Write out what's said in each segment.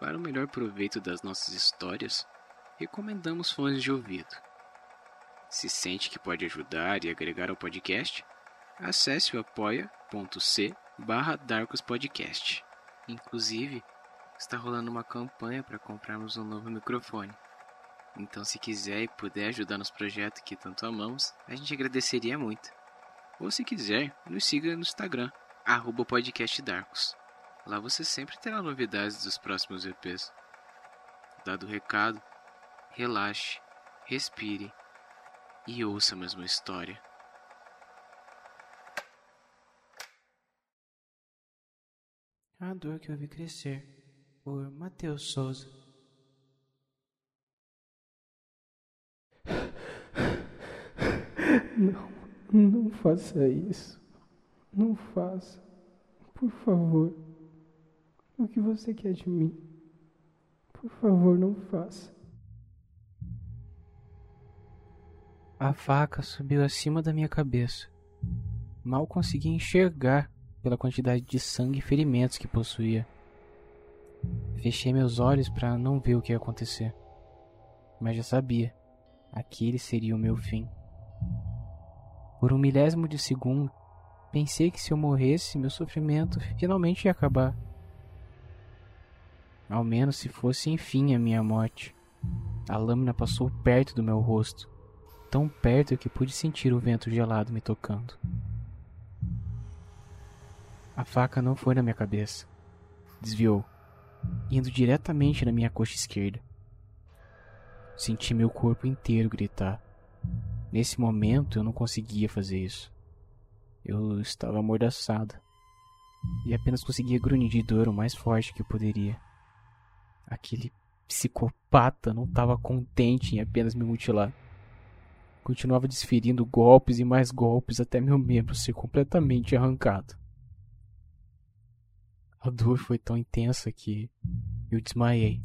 Para o melhor proveito das nossas histórias, recomendamos fones de ouvido. Se sente que pode ajudar e agregar ao podcast, acesse o apoia.c barra. Inclusive, está rolando uma campanha para comprarmos um novo microfone. Então, se quiser e puder ajudar nos projetos que tanto amamos, a gente agradeceria muito. Ou se quiser, nos siga no Instagram, arroba podcastdarkos. Lá você sempre terá novidades dos próximos EPs. Dado o recado, relaxe, respire e ouça a mesma história. A dor que eu vi crescer, por Matheus Souza. Não, não faça isso. Não faça. Por favor. O que você quer de mim? Por favor, não faça. A faca subiu acima da minha cabeça. Mal consegui enxergar pela quantidade de sangue e ferimentos que possuía. Fechei meus olhos para não ver o que ia acontecer. Mas já sabia. Aquele seria o meu fim. Por um milésimo de segundo, pensei que se eu morresse, meu sofrimento finalmente ia acabar. Ao menos se fosse enfim a minha morte. A lâmina passou perto do meu rosto, tão perto que pude sentir o vento gelado me tocando. A faca não foi na minha cabeça. Desviou, indo diretamente na minha coxa esquerda. Senti meu corpo inteiro gritar. Nesse momento eu não conseguia fazer isso. Eu estava amordaçada e apenas conseguia grunhir de dor o mais forte que poderia. Aquele psicopata não estava contente em apenas me mutilar. Continuava desferindo golpes e mais golpes até meu membro ser completamente arrancado. A dor foi tão intensa que eu desmaiei.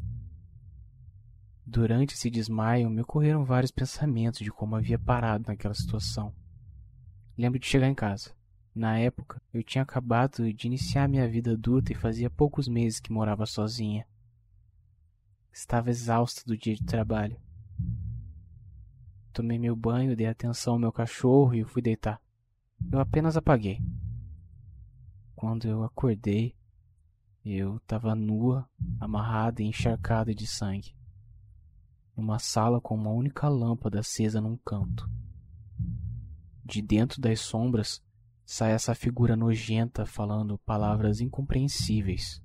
Durante esse desmaio, me ocorreram vários pensamentos de como havia parado naquela situação. Lembro de chegar em casa. Na época, eu tinha acabado de iniciar minha vida adulta e fazia poucos meses que morava sozinha. Estava exausta do dia de trabalho. Tomei meu banho, dei atenção ao meu cachorro e fui deitar. Eu apenas apaguei. Quando eu acordei, eu estava nua, amarrada e encharcada de sangue numa sala com uma única lâmpada acesa num canto. De dentro das sombras sai essa figura nojenta falando palavras incompreensíveis.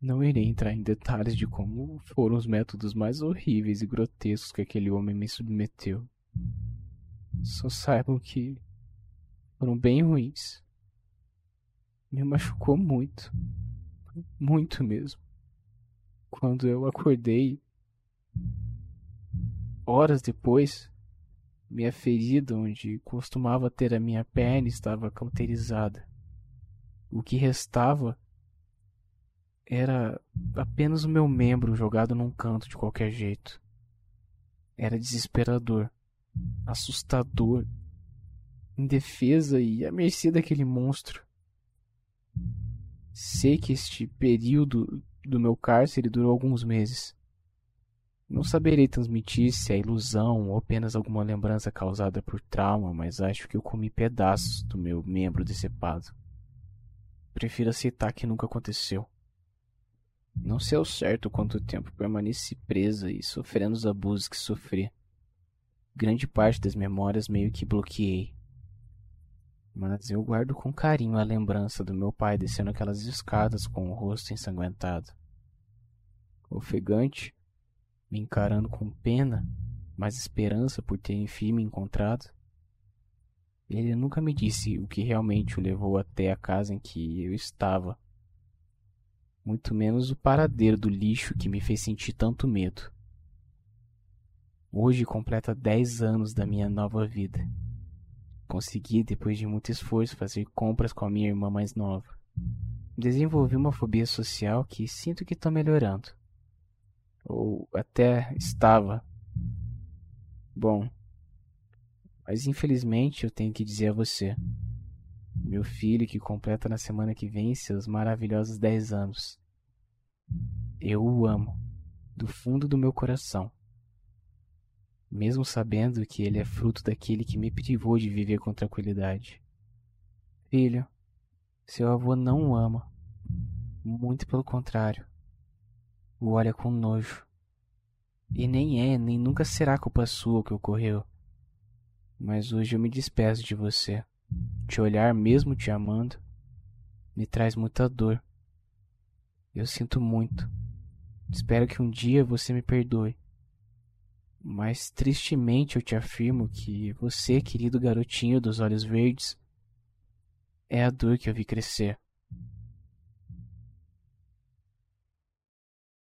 Não irei entrar em detalhes de como foram os métodos mais horríveis e grotescos que aquele homem me submeteu. Só saibam que foram bem ruins. Me machucou muito. Muito mesmo quando eu acordei, horas depois, minha ferida onde costumava ter a minha perna estava cauterizada. O que restava era apenas o meu membro jogado num canto de qualquer jeito. Era desesperador, assustador, indefesa e à mercê daquele monstro. Sei que este período do meu cárcere durou alguns meses. Não saberei transmitir se é ilusão ou apenas alguma lembrança causada por trauma, mas acho que eu comi pedaços do meu membro decepado. Prefiro aceitar que nunca aconteceu. Não sei ao certo quanto tempo permaneci presa e sofrendo os abusos que sofri. Grande parte das memórias meio que bloqueei. Mas eu guardo com carinho a lembrança do meu pai descendo aquelas escadas com o rosto ensanguentado ofegante, me encarando com pena, mas esperança por ter enfim me encontrado. Ele nunca me disse o que realmente o levou até a casa em que eu estava, muito menos o paradeiro do lixo que me fez sentir tanto medo. Hoje completa dez anos da minha nova vida. Consegui, depois de muito esforço, fazer compras com a minha irmã mais nova. Desenvolvi uma fobia social que sinto que estou melhorando ou até estava. Bom, mas infelizmente eu tenho que dizer a você: meu filho que completa na semana que vem seus maravilhosos 10 anos. Eu o amo, do fundo do meu coração. Mesmo sabendo que ele é fruto daquele que me privou de viver com tranquilidade. Filho, seu avô não o ama. Muito pelo contrário. O olha com nojo. E nem é, nem nunca será culpa sua o que ocorreu. Mas hoje eu me despeço de você. Te olhar, mesmo te amando, me traz muita dor. Eu sinto muito. Espero que um dia você me perdoe. Mas tristemente eu te afirmo que você, querido garotinho dos olhos verdes, é a dor que eu vi crescer.